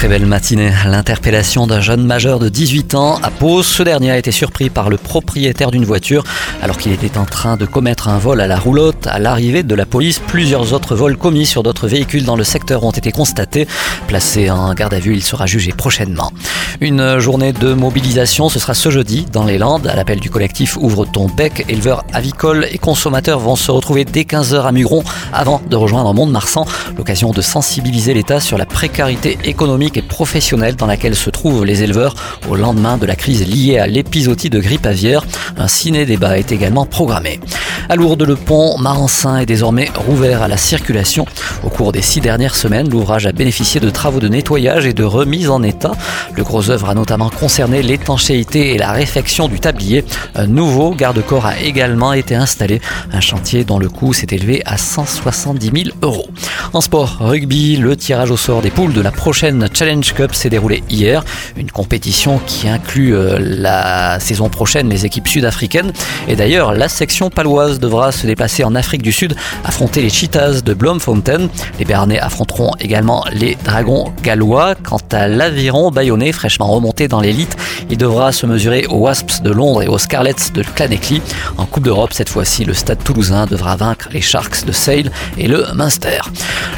Très belle matinée. L'interpellation d'un jeune majeur de 18 ans à Pau. Ce dernier a été surpris par le propriétaire d'une voiture alors qu'il était en train de commettre un vol à la roulotte. À l'arrivée de la police, plusieurs autres vols commis sur d'autres véhicules dans le secteur ont été constatés. Placé en garde à vue, il sera jugé prochainement. Une journée de mobilisation, ce sera ce jeudi dans les Landes. À l'appel du collectif Ouvre ton bec, éleveurs avicoles et consommateurs vont se retrouver dès 15h à Mugron avant de rejoindre Mont-de-Marsan. L'occasion de sensibiliser l'État sur la précarité économique et professionnelle dans laquelle se trouvent les éleveurs au lendemain de la crise liée à l'épisodie de grippe aviaire. Un ciné-débat est également programmé. À Lourdes, le pont Marensin est désormais rouvert à la circulation. Au cours des six dernières semaines, l'ouvrage a bénéficié de travaux de nettoyage et de remise en état. Le gros œuvre a notamment concerné l'étanchéité et la réfection du tablier. Un nouveau garde-corps a également été installé, un chantier dont le coût s'est élevé à 170 000 euros. En sport, rugby, le tirage au sort des poules de la prochaine Challenge Cup s'est déroulé hier. Une compétition qui inclut euh, la saison prochaine les équipes sud-africaines. Et d'ailleurs, la section paloise devra se déplacer en Afrique du Sud, affronter les Cheetahs de Bloemfontein. Les Bernais affronteront également les Dragons gallois. Quant à l'aviron bayonnais, fraîchement remonté dans l'élite, il devra se mesurer aux Wasps de Londres et aux Scarlets de Claneckley. En Coupe d'Europe, cette fois-ci, le stade toulousain devra vaincre les Sharks de Sale et le Munster.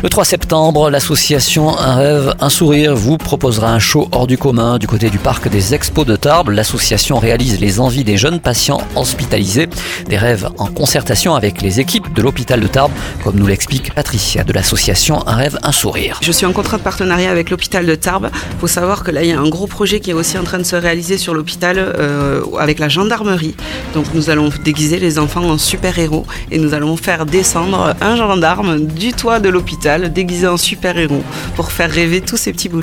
Le 3 septembre, l'association Un rêve, un sourire vous proposera un show hors du commun du côté du parc des Expos de Tarbes. L'association réalise les envies des jeunes patients hospitalisés, des rêves en concertation avec les équipes de l'hôpital de Tarbes, comme nous l'explique Patricia de l'association Un rêve, un sourire. Je suis en contrat de partenariat avec l'hôpital de Tarbes. Il faut savoir que là, il y a un gros projet qui est aussi en train de se réaliser sur l'hôpital euh, avec la gendarmerie. Donc nous allons déguiser les enfants en super-héros et nous allons faire descendre un gendarme du toit de l'hôpital déguisé en super-héros pour faire rêver tous ces petits bouts.